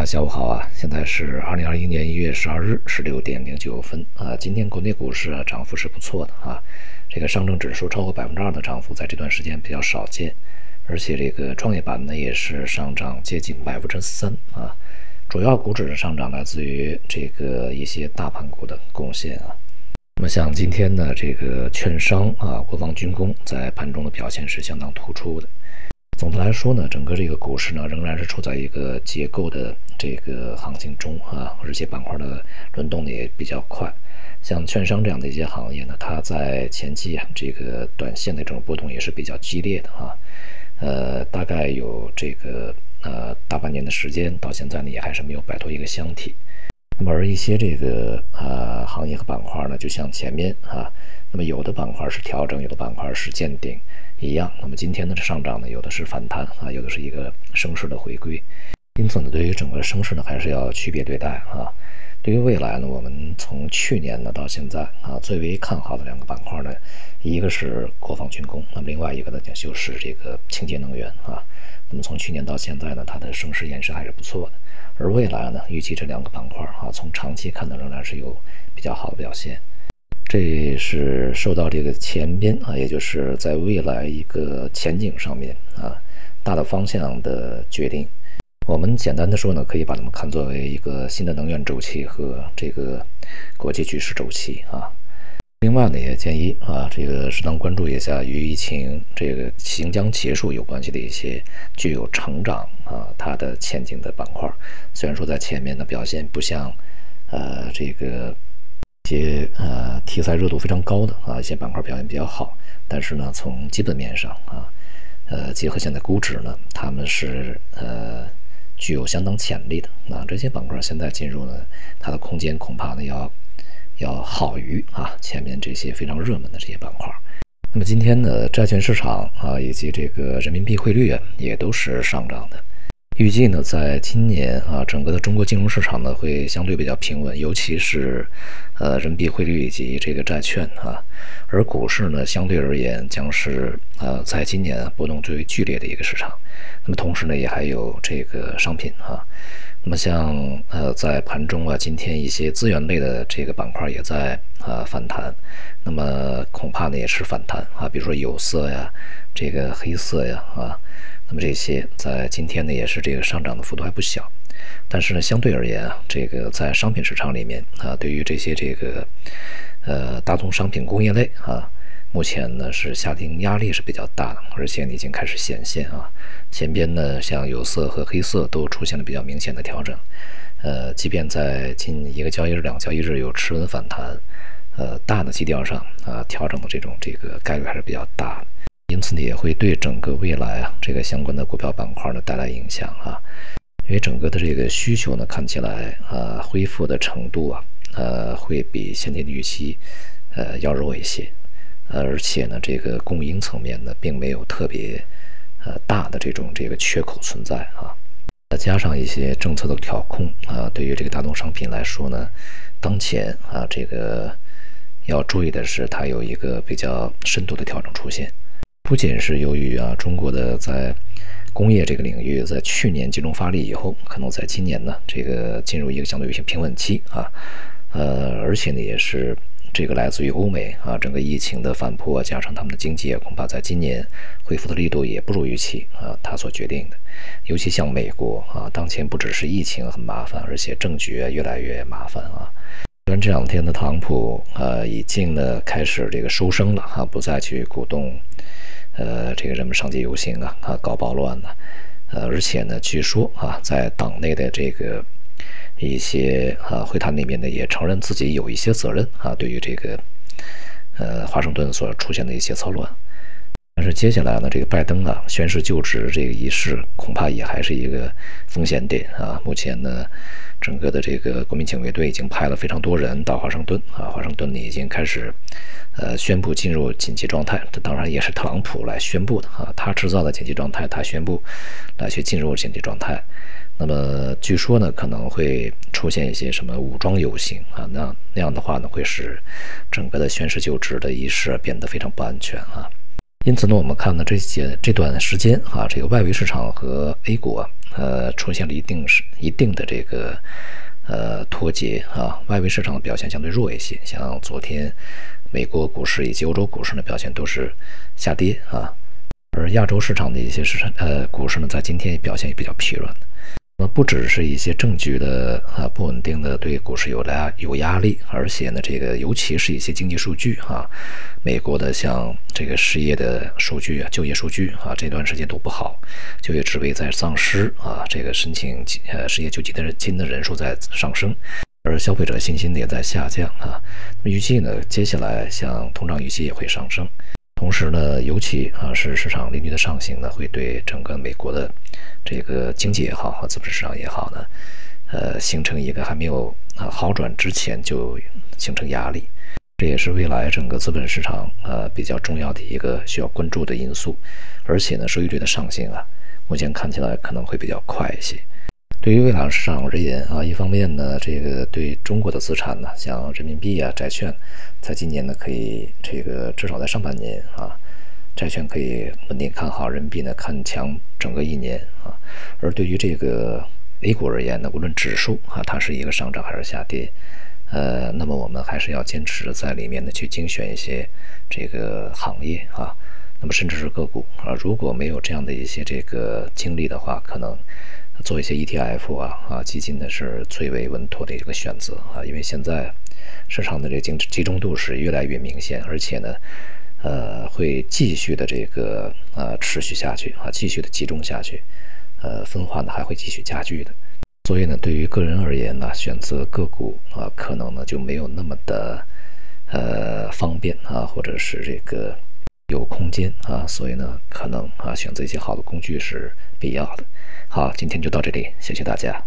家下午好啊！现在是二零二一年一月十二日十六点零九分啊。今天国内股市啊涨幅是不错的啊，这个上证指数超过百分之二的涨幅在这段时间比较少见，而且这个创业板呢也是上涨接近百分之三啊。主要股指的上涨来自于这个一些大盘股的贡献啊。那么像今天呢，这个券商啊、国防军工在盘中的表现是相当突出的。总的来说呢，整个这个股市呢仍然是处在一个结构的这个行情中啊，而且板块的轮动的也比较快。像券商这样的一些行业呢，它在前期啊这个短线的这种波动也是比较激烈的啊。呃，大概有这个呃大半年的时间，到现在呢也还是没有摆脱一个箱体。那么而一些这个呃行业和板块呢，就像前面啊，那么有的板块是调整，有的板块是见顶。一样，那么今天的上涨呢，有的是反弹啊，有的是一个升势的回归，因此呢，对于整个升势呢，还是要区别对待啊。对于未来呢，我们从去年呢到现在啊，最为看好的两个板块呢，一个是国防军工，那么另外一个呢，就是这个清洁能源啊。那么从去年到现在呢，它的升势延伸还是不错的，而未来呢，预计这两个板块啊，从长期看呢，仍然是有比较好的表现。这是受到这个前边啊，也就是在未来一个前景上面啊，大的方向的决定。我们简单的说呢，可以把它们看作为一个新的能源周期和这个国际局势周期啊。另外呢，也建议啊，这个适当关注一下与疫情这个即将结束有关系的一些具有成长啊它的前景的板块。虽然说在前面的表现不像呃这个一。些呃题材热度非常高的啊一些板块表现比较好，但是呢从基本面上啊，呃结合现在估值呢，他们是呃具有相当潜力的。那这些板块现在进入呢，它的空间恐怕呢要要好于啊前面这些非常热门的这些板块。那么今天的债券市场啊以及这个人民币汇率也都是上涨的。预计呢，在今年啊，整个的中国金融市场呢会相对比较平稳，尤其是呃人民币汇率以及这个债券啊，而股市呢相对而言将是呃在今年波动最为剧烈的一个市场。那么同时呢，也还有这个商品啊，那么像呃在盘中啊，今天一些资源类的这个板块也在啊反弹，那么恐怕呢也是反弹啊，比如说有色呀，这个黑色呀啊。那么这些在今天呢，也是这个上涨的幅度还不小，但是呢，相对而言啊，这个在商品市场里面啊，对于这些这个呃大宗商品工业类啊，目前呢是下跌压力是比较大的，而且已经开始显现啊。前边呢，像有色和黑色都出现了比较明显的调整，呃，即便在近一个交易日、两个交易日有持稳反弹，呃，大的基调上啊，调整的这种这个概率还是比较大的。因此呢，也会对整个未来啊，这个相关的股票板块呢带来影响啊。因为整个的这个需求呢，看起来啊，恢复的程度啊，呃，会比先前的预期呃要弱一些。呃，而且呢，这个供应层面呢，并没有特别呃大的这种这个缺口存在啊。再加上一些政策的调控啊，对于这个大宗商品来说呢，当前啊，这个要注意的是，它有一个比较深度的调整出现。不仅是由于啊，中国的在工业这个领域，在去年集中发力以后，可能在今年呢，这个进入一个相对有些平稳期啊，呃，而且呢，也是这个来自于欧美啊，整个疫情的反扑，加上他们的经济恐怕在今年恢复的力度也不如预期啊，他所决定的，尤其像美国啊，当前不只是疫情很麻烦，而且政局越来越麻烦啊。虽然这两天的特朗普呃已经呢开始这个收声了啊，不再去鼓动。呃，这个人们上街游行啊，啊，搞暴乱呢，呃，而且呢，据说啊，在党内的这个一些啊会谈里面呢，也承认自己有一些责任啊，对于这个呃华盛顿所出现的一些骚乱。但是接下来呢，这个拜登啊宣誓就职这个仪式，恐怕也还是一个风险点啊。目前呢，整个的这个国民警卫队已经派了非常多人到华盛顿啊，华盛顿呢已经开始。呃，宣布进入紧急状态，这当然也是特朗普来宣布的啊，他制造的紧急状态，他宣布来去进入紧急状态。那么据说呢，可能会出现一些什么武装游行啊，那那样的话呢，会使整个的宣誓就职的仪式变得非常不安全啊。因此呢，我们看呢这些这段时间啊，这个外围市场和 A 股啊，呃，出现了一定是一定的这个呃脱节啊，外围市场的表现相对弱一些，像昨天美国股市以及欧洲股市的表现都是下跌啊，而亚洲市场的一些市场呃股市呢，在今天表现也比较疲软。那不只是一些政局的啊不稳定的对股市有压有压力，而且呢，这个尤其是一些经济数据哈，美国的像这个失业的数据啊、就业数据啊，这段时间都不好，就业职位在丧失啊，这个申请呃失业救济的人金的人数在上升，而消费者信心也在下降啊。那么预计呢，接下来像通胀预期也会上升。同时呢，尤其啊是市场利率的上行呢，会对整个美国的这个经济也好和资本市场也好呢，呃，形成一个还没有啊好转之前就形成压力，这也是未来整个资本市场呃比较重要的一个需要关注的因素。而且呢，收益率的上行啊，目前看起来可能会比较快一些。对于未来市场而言啊，一方面呢，这个对中国的资产呢，像人民币啊、债券，在今年呢可以这个至少在上半年啊，债券可以稳定看好，人民币呢看强整个一年啊。而对于这个 A 股而言呢，无论指数啊它是一个上涨还是下跌，呃，那么我们还是要坚持在里面呢去精选一些这个行业啊，那么甚至是个股啊，如果没有这样的一些这个经历的话，可能。做一些 ETF 啊啊基金呢是最为稳妥的一个选择啊，因为现在市场的这个集集中度是越来越明显，而且呢，呃，会继续的这个呃持续下去啊，继续的集中下去，呃，分化呢还会继续加剧的。所以呢，对于个人而言呢，选择个股啊，可能呢就没有那么的呃方便啊，或者是这个有空间啊，所以呢，可能啊选择一些好的工具是必要的。好，今天就到这里，谢谢大家。